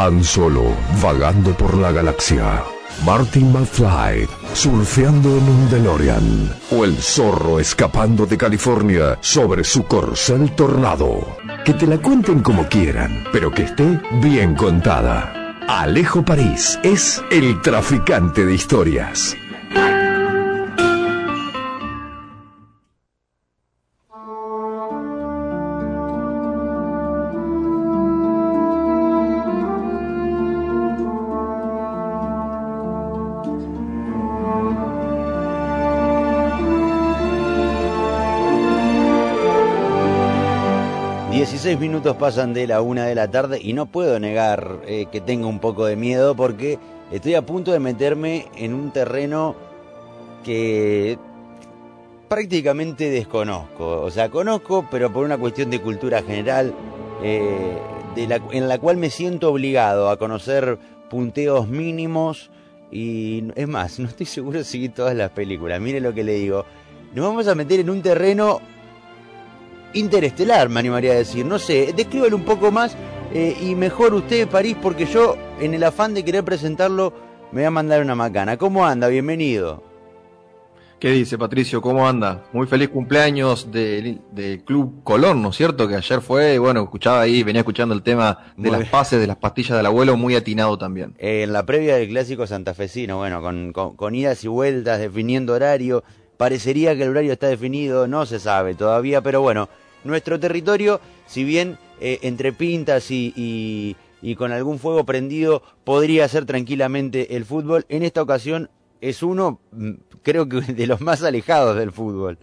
Han Solo vagando por la galaxia. Martin McFly surfeando en un DeLorean. O el zorro escapando de California sobre su corcel tornado. Que te la cuenten como quieran, pero que esté bien contada. Alejo París es el traficante de historias. 16 minutos pasan de la una de la tarde y no puedo negar eh, que tengo un poco de miedo porque estoy a punto de meterme en un terreno que prácticamente desconozco. O sea, conozco, pero por una cuestión de cultura general, eh, en la cual me siento obligado a conocer punteos mínimos y es más, no estoy seguro seguir todas las películas. Mire lo que le digo. Nos vamos a meter en un terreno interestelar, me animaría a decir. No sé, descríbelo un poco más eh, y mejor usted, París, porque yo, en el afán de querer presentarlo, me voy a mandar una macana. ¿Cómo anda? Bienvenido. ¿Qué dice Patricio? ¿Cómo anda? Muy feliz cumpleaños del, Club Colón, ¿no es cierto? Que ayer fue, bueno, escuchaba ahí, venía escuchando el tema de las pases, de las pastillas del abuelo, muy atinado también. en la previa del clásico santafesino, bueno, con, con idas y vueltas, definiendo horario, parecería que el horario está definido, no se sabe todavía, pero bueno, nuestro territorio, si bien eh, entre pintas y, con algún fuego prendido podría ser tranquilamente el fútbol, en esta ocasión es uno, mm, creo que de los más alejados del fútbol.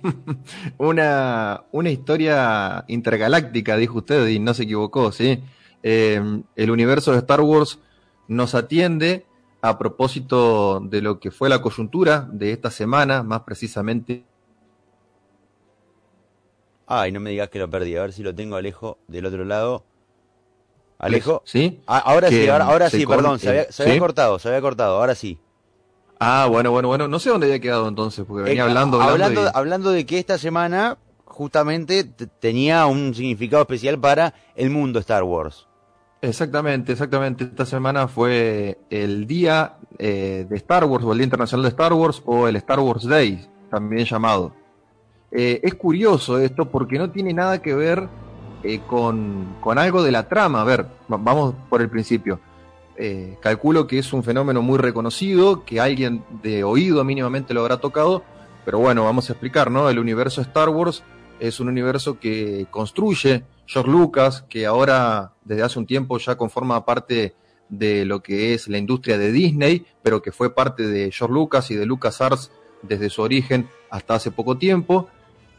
una, una historia intergaláctica, dijo usted, y no se equivocó, ¿sí? Em, el universo de Star Wars nos atiende a propósito de lo que fue la coyuntura de esta semana, más precisamente Ay, no me digas que lo perdí. A ver si lo tengo Alejo del otro lado. Alejo. ¿Sí? Ah, ahora sí, ahora, sí, perdón. Se, había, cortado, se había cortado. Ahora sí. Ah, bueno, bueno, bueno. No sé dónde había quedado entonces, porque venía eh, hablando. Hablando, hablando de que esta semana justamente tenía un significado especial para el mundo Star Wars. Exactamente, exactamente. Esta semana fue el día eh, de Star Wars o el Día Internacional de Star Wars o el Star Wars Day, también llamado. Eh, es curioso esto porque no tiene nada que ver eh, con, algo de la trama. A ver, vamos por el principio. Eh, calculo que es un fenómeno muy reconocido, que alguien de oído mínimamente lo habrá tocado, pero bueno, vamos a explicar, ¿no? El universo Star Wars es un universo que construye George Lucas, que ahora desde hace un tiempo ya conforma parte de lo que es la industria de Disney, pero que fue parte de George Lucas y de LucasArts desde su origen hasta hace poco tiempo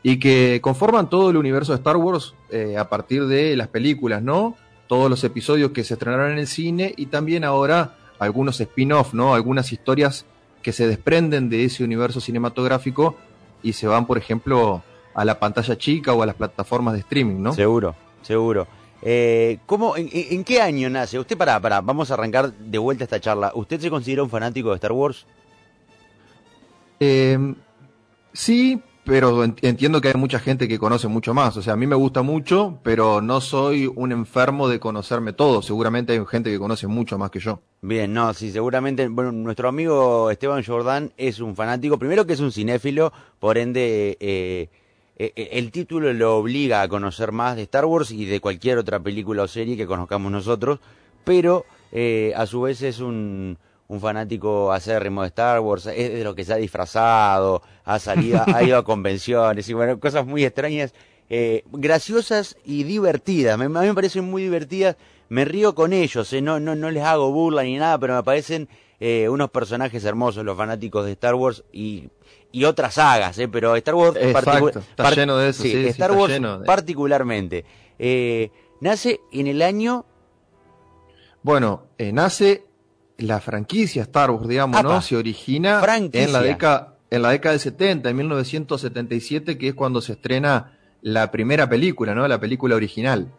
y que conforman todo el universo de Star Wars eh, a partir de las películas, ¿no? Todos los episodios que se estrenaron en el cine y también ahora algunos spin-off, ¿no? Algunas historias que se desprenden de ese universo cinematográfico y se van, por ejemplo, a la pantalla chica o a las plataformas de streaming, ¿no? Seguro, seguro. Eh, ¿cómo, en, qué año nace? Usted, para, para, vamos a arrancar de vuelta esta charla. ¿Usted se considera un fanático de Star Wars? Eh, sí, pero entiendo que hay mucha gente que conoce mucho más. O sea, a mí me gusta mucho, pero no soy un enfermo de conocerme todo. Seguramente hay gente que conoce mucho más que yo. Bien, no, sí, seguramente. Bueno, nuestro amigo Esteban Jordan es un fanático. Primero que es un cinéfilo, por ende, eh, eh, eh, el título lo obliga a conocer más de Star Wars y de cualquier otra película o serie que conozcamos nosotros. Pero a su vez es un un fanático acérrimo de Star Wars, es de lo que se ha disfrazado, ha salido, ha ido a convenciones y bueno, cosas muy extrañas, eh, graciosas y divertidas. a mí me parecen muy divertidas, me río con ellos, eh, no, no, no les hago burla ni nada, pero me parecen eh, unos personajes hermosos los fanáticos de Star Wars y, y otras sagas, eh, pero Star Wars está lleno de eso, sí, Star Wars particularmente. nace en el año... Bueno, nace la franquicia Star Wars, digamos, ¿no? Se origina en la, década, en la década del 70, en 1977, que es cuando se estrena la primera película, ¿no? La película original.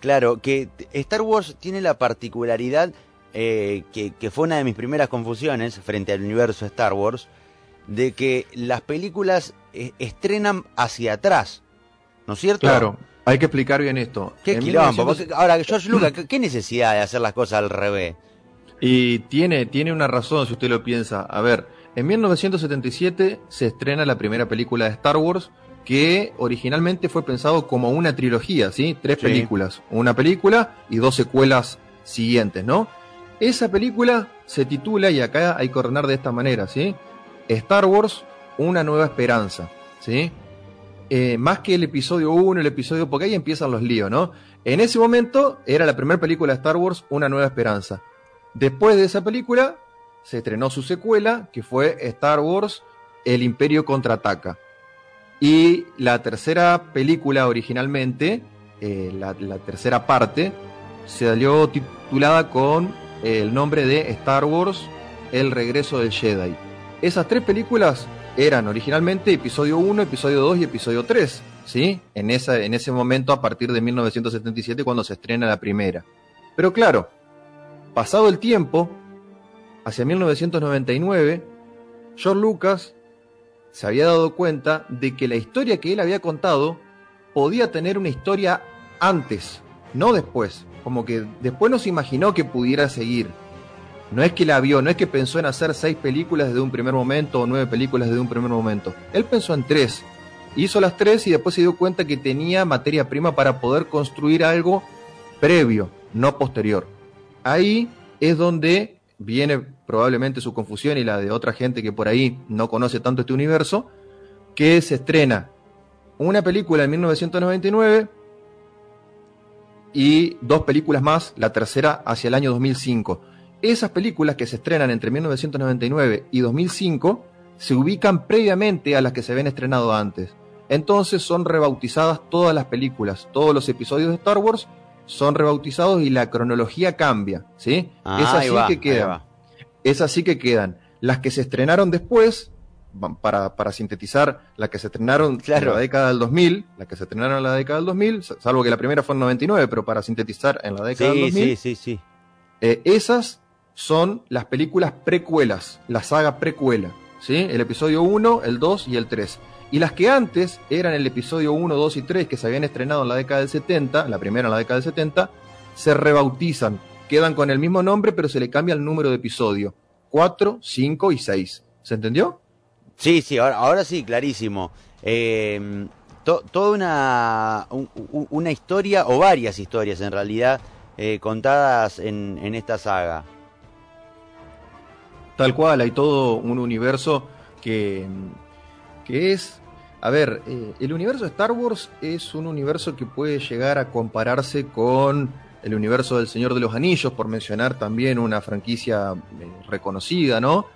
Claro, que Star Wars tiene la particularidad, eh, que, fue una de mis primeras confusiones frente al universo Star Wars, de que las películas eh, estrenan hacia atrás, ¿no es cierto? Claro, Hay que explicar bien esto. ¿Qué En quilombo? 1900 Porque, ahora, George Lucas, ¿qué- ¿qué necesidad de hacer las cosas al revés? Y tiene, tiene una razón si usted lo piensa. A ver, en 1977 se estrena la primera película de Star Wars que originalmente fue pensado como una trilogía, ¿sí? Tres Sí. películas. Una película y dos secuelas siguientes, ¿no? Esa película se titula, y acá hay que ordenar de esta manera, ¿sí? Star Wars, una nueva esperanza, ¿sí? Eh, más que el episodio 1, el episodio, porque ahí empiezan los líos, ¿no? En ese momento era la primera película de Star Wars, Una Nueva Esperanza. Después de esa película, se estrenó su secuela, que fue Star Wars, El Imperio Contraataca. Y la tercera película originalmente, eh, la, la tercera parte, se salió titulada con el nombre de Star Wars, El Regreso del Jedi. Esas tres películas eran originalmente episodio 1, episodio 2 y episodio 3, ¿sí? En, esa, en ese momento, a partir de 1977, cuando se estrena la primera. Pero claro, pasado el tiempo, hacia 1999, George Lucas se había dado cuenta de que la historia que él había contado podía tener una historia antes, no después. Como que después no se imaginó que pudiera seguir. No es que la vio, no es que pensó en hacer seis películas desde un primer momento o nueve películas desde un primer momento. Él pensó en tres. Hizo las tres y después se dio cuenta que tenía materia prima para poder construir algo previo, no posterior. Ahí es donde viene probablemente su confusión y la de otra gente que por ahí no conoce tanto este universo, que se estrena una película en 1999 y dos películas más, la tercera hacia el año 2005. Esas películas que se estrenan entre 1999 y 2005 se ubican previamente a las que se habían estrenado antes. Entonces son rebautizadas todas las películas, todos los episodios de Star Wars son rebautizados y la cronología cambia, ¿sí? Ah, es así va, que quedan. Es así que quedan. Las que se estrenaron después, para, para sintetizar, las que se estrenaron Claro. en la década del 2000, las que se estrenaron en la década del 2000, sa- salvo que la primera fue en 99, pero para sintetizar en la década del Sí, 2000, sí, sí, sí. eh, esas son las películas precuelas, la saga precuela, ¿sí? El episodio 1, el 2 y el 3. Y las que antes eran el episodio 1, 2 y 3 que se habían estrenado en la década del 70, la primera en la década del 70, se rebautizan, quedan con el mismo nombre pero se le cambia el número de episodio, 4, 5 y 6. ¿Se entendió? Sí, sí, ahora, sí, clarísimo. To- toda una, un- un- una historia, o varias historias en realidad, eh, contadas en esta saga. Tal cual, hay todo un universo que, que es... A ver, eh, el universo de Star Wars es un universo que puede llegar a compararse con el universo del Señor de los Anillos, por mencionar también una franquicia eh, reconocida, ¿no?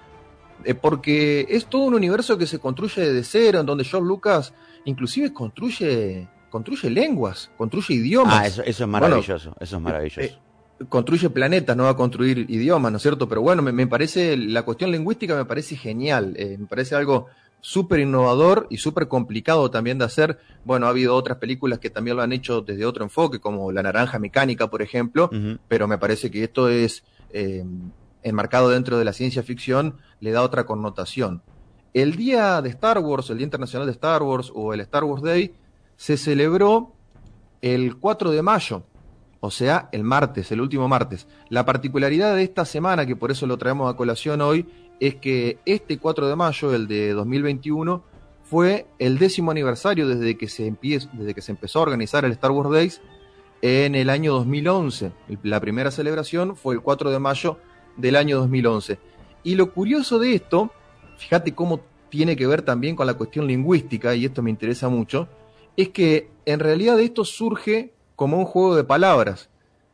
Eh, porque es todo un universo que se construye desde cero, en donde George Lucas inclusive construye, construye lenguas, construye idiomas Ah, eso, eso es maravilloso, eso es maravilloso. Construye planetas, no va a construir idiomas, ¿no es cierto? Pero bueno, me, me parece, la cuestión lingüística me parece genial, eh, me parece algo súper innovador y súper complicado también de hacer. Bueno, ha habido otras películas que también lo han hecho desde otro enfoque, como La Naranja Mecánica, por ejemplo, pero me parece que esto es eh, enmarcado dentro de la ciencia ficción, le da otra connotación. El día de Star Wars, el Día Internacional de Star Wars o el Star Wars Day, se celebró el 4 de mayo, o sea, el martes, el último martes. La particularidad de esta semana, que por eso lo traemos a colación hoy, es que este 4 de mayo, el de 2021, fue el décimo aniversario desde que se, empie- desde que se empezó a organizar el Star Wars Days en el año 2011. El- La primera celebración fue el 4 de mayo del año 2011. Y lo curioso de esto, fíjate cómo tiene que ver también con la cuestión lingüística, y esto me interesa mucho, es que en realidad esto surge como un juego de palabras,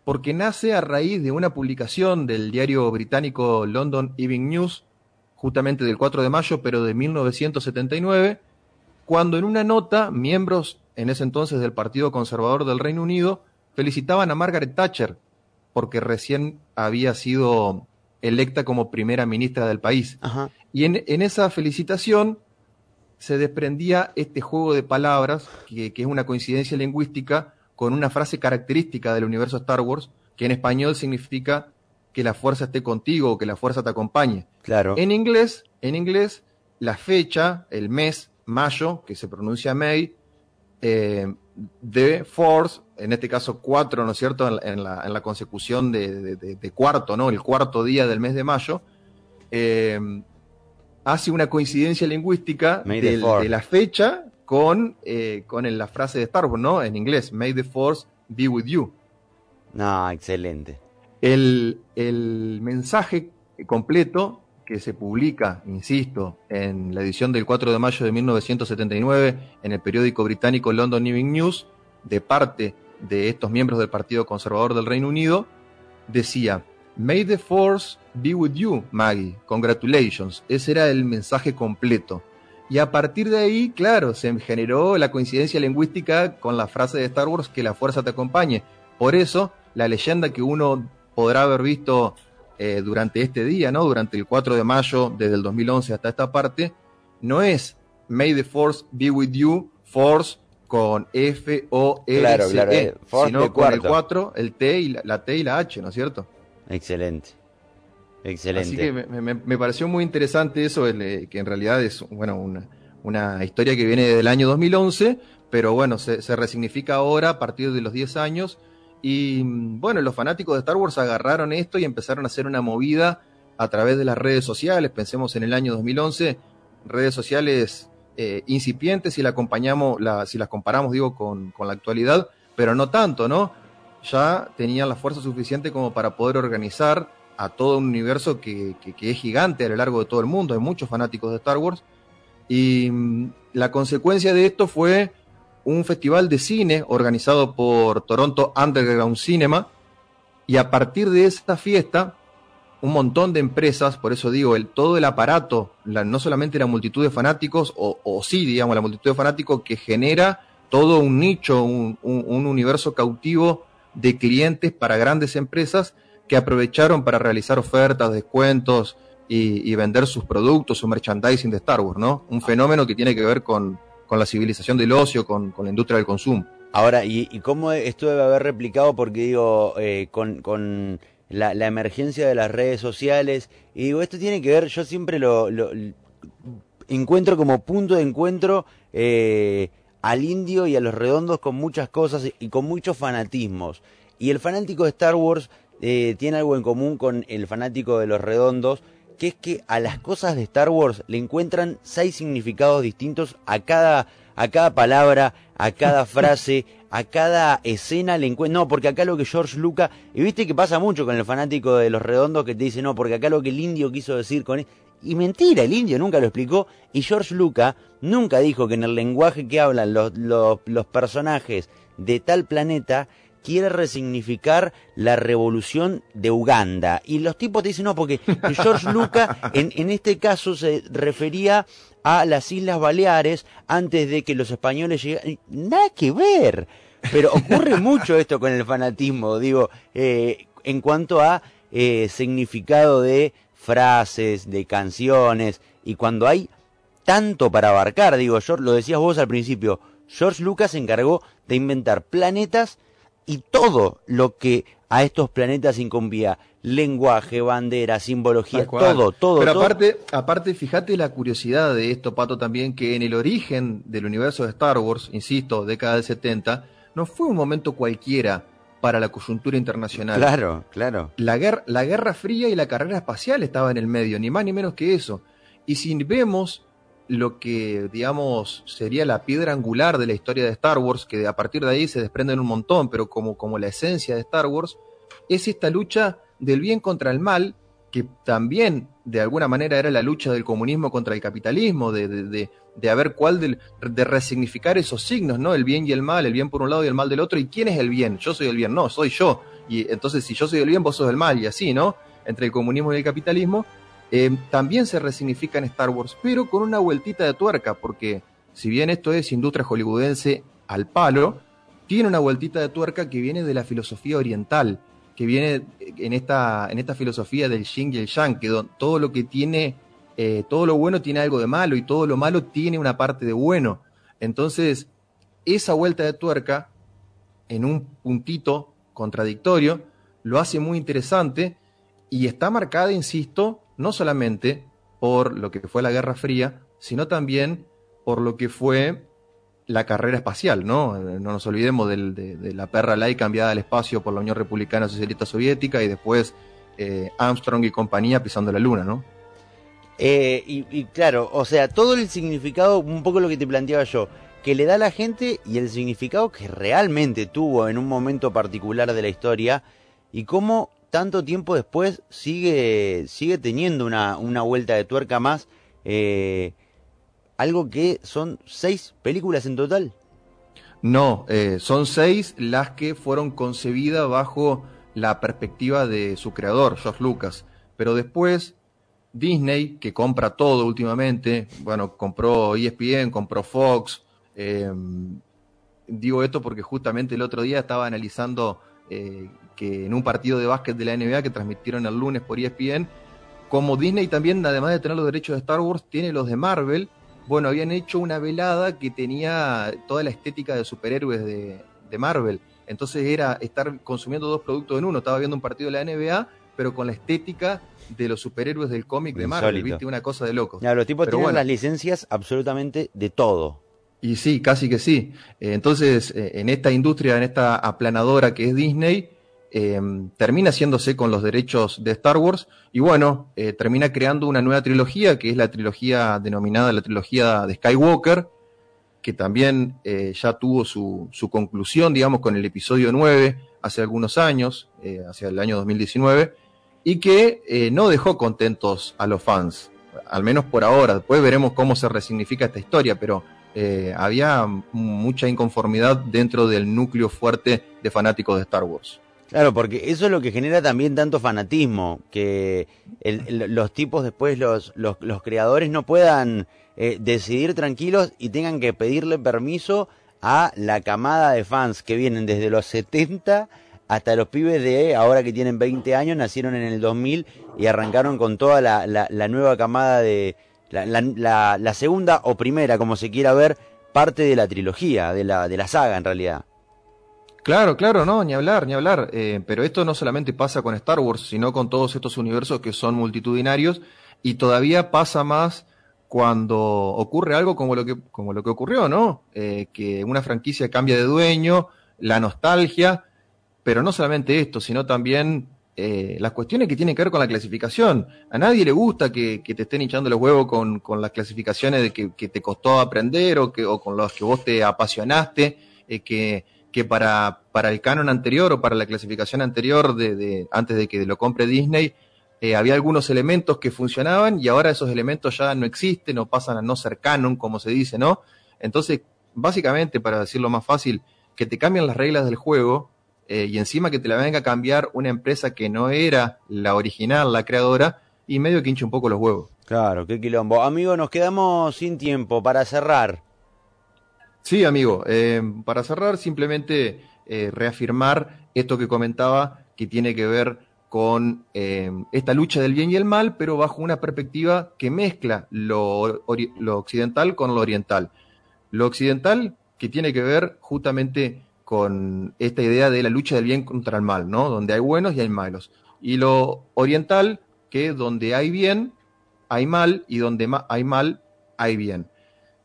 porque nace a raíz de una publicación del diario británico London Evening News, justamente del 4 de mayo, pero de 1979, cuando en una nota miembros en ese entonces del Partido Conservador del Reino Unido felicitaban a Margaret Thatcher porque recién había sido electa como primera ministra del país. Ajá. Y en, en esa felicitación se desprendía este juego de palabras, que, que es una coincidencia lingüística, con una frase característica del universo Star Wars, que en español significa que la fuerza esté contigo o que la fuerza te acompañe. Claro. En inglés, en inglés, la fecha, el mes, mayo, que se pronuncia May, eh, The Force, en este caso cuatro, ¿no es cierto?, en, la, consecución de, cuarto, ¿no?, el cuarto día del mes de mayo, eh, hace una coincidencia lingüística de la fecha con, eh, con la frase de Star Wars, ¿no?, en inglés, May the Force be with you. No, excelente. El, el mensaje completo que se publica, insisto, en la edición del 4 de mayo de 1979 en el periódico británico London Evening News, de parte de estos miembros del Partido Conservador del Reino Unido, decía, May the Force be with you, Maggie. Congratulations. Ese era el mensaje completo. Y a partir de ahí, claro, se generó la coincidencia lingüística con la frase de Star Wars que la fuerza te acompañe. Por eso, la leyenda que uno podrá haber visto eh, durante este día, ¿no? Durante el 4 de mayo, desde el 2011 hasta esta parte, no es May the Force be with you, Force con F O R claro, claro, e, sino con el 4, el T y la, T y la H, ¿no es cierto? Excelente. Excelente. Así que me, pareció muy interesante eso, eh, que en realidad es bueno una, una, historia que viene del año 2011, pero bueno, se, resignifica ahora a partir de los 10 años y bueno, los fanáticos de Star Wars agarraron esto y empezaron a hacer una movida a través de las redes sociales. Pensemos en el año 2011, redes sociales eh, incipientes si, la acompañamos, la, si las comparamos, digo, con, con, la actualidad, pero no tanto, ¿no? Ya tenían la fuerza suficiente como para poder organizar a todo un universo que, que, es gigante a lo largo de todo el mundo. Hay muchos fanáticos de Star Wars. Y mm, la consecuencia de esto fue un festival de cine organizado por Toronto Underground Cinema y a partir de esta fiesta un montón de empresas, por eso digo, el, todo el aparato, no solamente la multitud de fanáticos, o, sí, digamos, la multitud de fanáticos que genera todo un nicho, un, universo cautivo de clientes para grandes empresas que aprovecharon para realizar ofertas, descuentos y, vender sus productos, su merchandising de Star Wars, ¿no? Un fenómeno que tiene que ver con, con la civilización del ocio, con, la industria del consumo. Ahora, ¿y, cómo esto debe haber replicado? Porque digo, eh, con, la, emergencia de las redes sociales, y digo, esto tiene que ver, yo siempre lo, encuentro como punto de encuentro eh, al indio y a los redondos con muchas cosas y con muchos fanatismos. Y el fanático de Star Wars eh, tiene algo en común con el fanático de los redondos, que es que a las cosas de Star Wars le encuentran seis significados distintos a cada, a cada palabra, a cada frase, a cada escena le encuentran... No, porque acá lo que George Lucas... Y viste que pasa mucho con el fanático de los redondos que te dice, no, porque acá lo que el indio quiso decir con... Y mentira, el indio nunca lo explicó. Y George Lucas nunca dijo que en el lenguaje que hablan los, los, los personajes de tal planeta quiere resignificar la revolución de Uganda. Y los tipos te dicen, no, porque George Lucas en, en este caso se refería a las Islas Baleares antes de que los españoles llegaran. Nada que ver. Pero ocurre mucho esto con el fanatismo, digo, eh, en cuanto a eh, significado de frases, de canciones, y cuando hay tanto para abarcar, digo, yo lo decías vos al principio, George Lucas se encargó de inventar planetas y todo lo que a estos planetas incumbía, lenguaje, bandera, simbología, todo, todo. Pero aparte, aparte, fíjate la curiosidad de esto, Pato, también, que en el origen del universo de Star Wars, insisto, década del 70, no fue un momento cualquiera para la coyuntura internacional. Claro, claro. La guerra, la Guerra Fría y la carrera espacial estaba en el medio, ni más ni menos que eso. Y si vemos lo que, digamos, sería la piedra angular de la historia de Star Wars, que a partir de ahí se desprenden un montón, pero como, como la esencia de Star Wars, es esta lucha del bien contra el mal, que también de alguna manera era la lucha del comunismo contra el capitalismo, de, de, de, ver cuál, de, de resignificar esos signos, ¿no? El bien y el mal, el bien por un lado y el mal del otro, y quién es el bien, yo soy el bien, no, soy yo, y entonces si yo soy el bien, vos sos el mal, y así, ¿no? Entre el comunismo y el capitalismo, eh, también se resignifica en Star Wars, pero con una vueltita de tuerca, porque si bien esto es industria hollywoodense al palo, tiene una vueltita de tuerca que viene de la filosofía oriental, que viene en esta, en esta filosofía del yin y el yang, que todo lo que tiene, eh, todo lo bueno tiene algo de malo y todo lo malo tiene una parte de bueno. Entonces, esa vuelta de tuerca, en un puntito contradictorio, lo hace muy interesante y está marcada, insisto, no solamente por lo que fue la Guerra Fría, sino también por lo que fue la carrera espacial, ¿no? No nos olvidemos de, la perra laica cambiada al espacio por la Unión Republicana Socialista Soviética y después eh, Armstrong y compañía pisando la luna, ¿no? Eh, y, claro, o sea, todo el significado, un poco lo que te planteaba yo, que le da a la gente y el significado que realmente tuvo en un momento particular de la historia y cómo tanto tiempo después sigue, sigue teniendo una, una vuelta de tuerca más. Eh, algo que son seis películas en total. No, eh, son seis las que fueron concebidas bajo la perspectiva de su creador, George Lucas. Pero después, Disney, que compra todo últimamente, bueno, compró ESPN, compró Fox. Em, digo esto porque justamente el otro día estaba analizando eh, que en un partido de básquet de la NBA que transmitieron el lunes por ESPN, como Disney también, además de tener los derechos de Star Wars, tiene los de Marvel bueno, habían hecho una velada que tenía toda la estética de superhéroes de, Marvel. Entonces era estar consumiendo dos productos en uno. Estaba viendo un partido de la NBA, pero con la estética de los superhéroes del cómic de Marvel, ¿viste? Una cosa de loco. Ya, los tipos tienen las licencias absolutamente de todo. Y sí, casi que sí. Entonces, eh, en esta industria, en esta aplanadora que es Disney, Em, termina haciéndose con los derechos de Star Wars y bueno, eh, termina creando una nueva trilogía que es la trilogía denominada la trilogía de Skywalker, que también eh, ya tuvo su, conclusión, digamos, con el episodio 9 hace algunos años, eh, hacia el año 2019, y que no dejó contentos a los fans, al menos por ahora. Después veremos cómo se resignifica esta historia, pero había mucha inconformidad dentro del núcleo fuerte de fanáticos de Star Wars. Claro, porque eso es lo que genera también tanto fanatismo, que los tipos después, los, los, creadores no puedan eh, decidir tranquilos y tengan que pedirle permiso a la camada de fans que vienen desde los 70 hasta los pibes de ahora que tienen 20 años, nacieron en el 2000 y arrancaron con toda la, la, nueva camada de la, la, la, segunda o primera, como se quiera ver, parte de la trilogía, de la, de la saga en realidad. Claro, claro, no, ni hablar, ni hablar. Eh, pero esto no solamente pasa con Star Wars, sino con todos estos universos que son multitudinarios y todavía pasa más cuando ocurre algo como lo que, como lo que ocurrió, ¿no? Eh, que una franquicia cambia de dueño, la nostalgia, pero no solamente esto, sino también eh, las cuestiones que tienen que ver con la clasificación. A nadie le gusta que, te estén hinchando los huevos con, con las clasificaciones de que, que, te costó aprender o, que, o con los que vos te apasionaste, que que para, para el canon anterior o para la clasificación anterior, de, antes de que lo compre Disney, eh, había algunos elementos que funcionaban y ahora esos elementos ya no existen o pasan a no ser canon, como se dice, ¿no? Entonces, básicamente, para decirlo más fácil, que te cambian las reglas del juego eh, y encima que te la venga a cambiar una empresa que no era la original, la creadora, y medio que un poco los huevos. Claro, qué quilombo. Amigo, nos quedamos sin tiempo para cerrar. Sí, amigo. Eh, para cerrar, simplemente eh, reafirmar esto que comentaba, que tiene que ver con eh, esta lucha del bien y el mal, pero bajo una perspectiva que mezcla lo, occidental con lo oriental. Lo occidental que tiene que ver justamente con esta idea de la lucha del bien contra el mal, ¿no? Donde hay buenos y hay malos. Y lo oriental, que donde hay bien, hay mal, y donde hay mal, hay bien.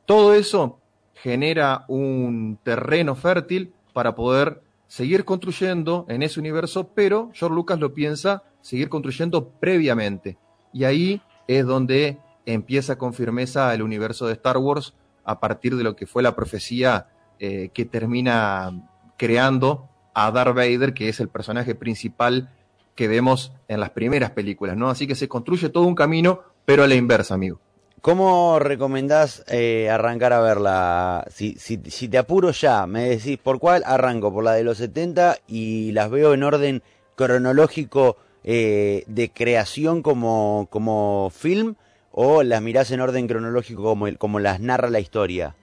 Todo eso genera un terreno fértil para poder seguir construyendo en ese universo, pero George Lucas lo piensa seguir construyendo previamente. Y ahí es donde empieza con firmeza el universo de Star Wars a partir de lo que fue la profecía eh, que termina creando a Darth Vader, que es el personaje principal que vemos en las primeras películas, ¿no? Así que se construye todo un camino, pero a la inversa, amigo. ¿Cómo recomendás eh, arrancar a verla? Si, si, si, te apuro ya, me decís, ¿por cuál arranco? ¿Por la de los 70 y las veo en orden cronológico eh, de creación como, como film? ¿O las mirás en orden cronológico como, como las narra la historia?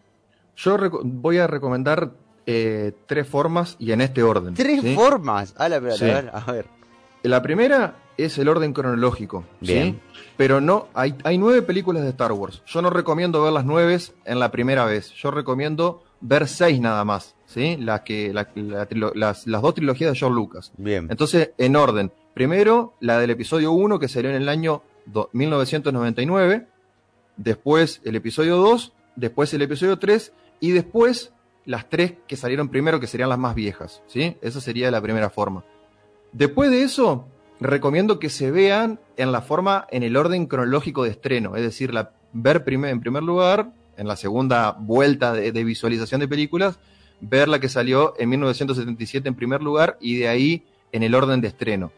Yo voy a recomendar eh, tres formas y en este orden. ¿Tres formas? A, la, a, ver, a ver. La primera es el orden cronológico. Bien. Pero no, hay, hay nueve películas de Star Wars. Yo no recomiendo ver las nueve en la primera vez. Yo recomiendo ver seis nada más. ¿sí? Las, que, las, las, dos trilogías de George Lucas. Bien. Entonces, en orden. Primero, la del episodio 1 que salió en el año 1999. Después, el episodio 2. Después, el episodio 3. y después las tres que salieron primero, que serían las más viejas. ¿sí? Esa sería la primera forma. Después de eso, recomiendo que se vean en la forma, en el orden cronológico de estreno, es decir, ver en primer lugar, en la segunda vuelta de, visualización de películas, ver la que salió en 1977 en primer lugar y de ahí en el orden de estreno.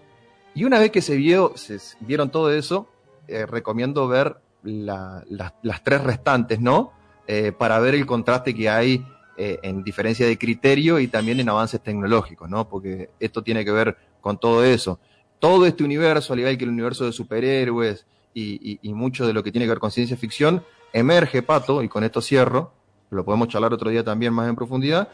Y una vez que se, vio, se vieron todo eso, eh, recomiendo ver las tres restantes, ¿no? Eh, para ver el contraste que hay eh, en diferencia de criterio y también en avances tecnológicos, ¿no? Porque esto tiene que ver con todo eso. Todo este universo, al igual que el universo de superhéroes y, mucho de lo que tiene que ver con ciencia ficción, emerge, Pato, y con esto cierro, lo podemos charlar otro día también más en profundidad,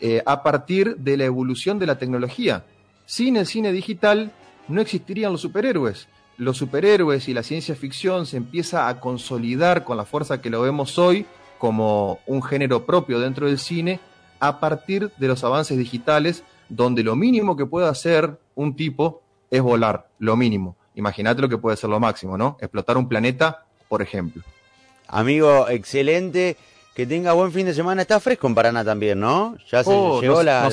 eh, a partir de la evolución de la tecnología. Sin el cine digital no existirían los superhéroes los superhéroes y la ciencia ficción se empieza a consolidar con la fuerza que lo vemos hoy como un género propio dentro del cine a partir de los avances digitales donde lo mínimo que puede hacer un tipo es volar, lo mínimo. Imagínate lo que puede ser lo máximo, ¿no? Explotar un planeta, por ejemplo. Amigo, excelente. Que tenga buen fin de semana. Está fresco en Paraná también, ¿no? Ya se oh, llegó la,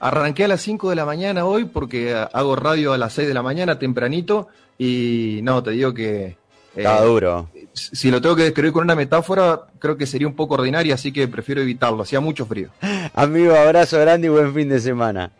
Arranqué a las 5 de la mañana hoy porque hago radio a las 6 de la mañana tempranito y no, te digo que... Está eh, duro. Si lo tengo que describir con una metáfora, creo que sería un poco ordinaria, así que prefiero evitarlo. Hacía mucho frío. Amigo, abrazo grande y buen fin de semana.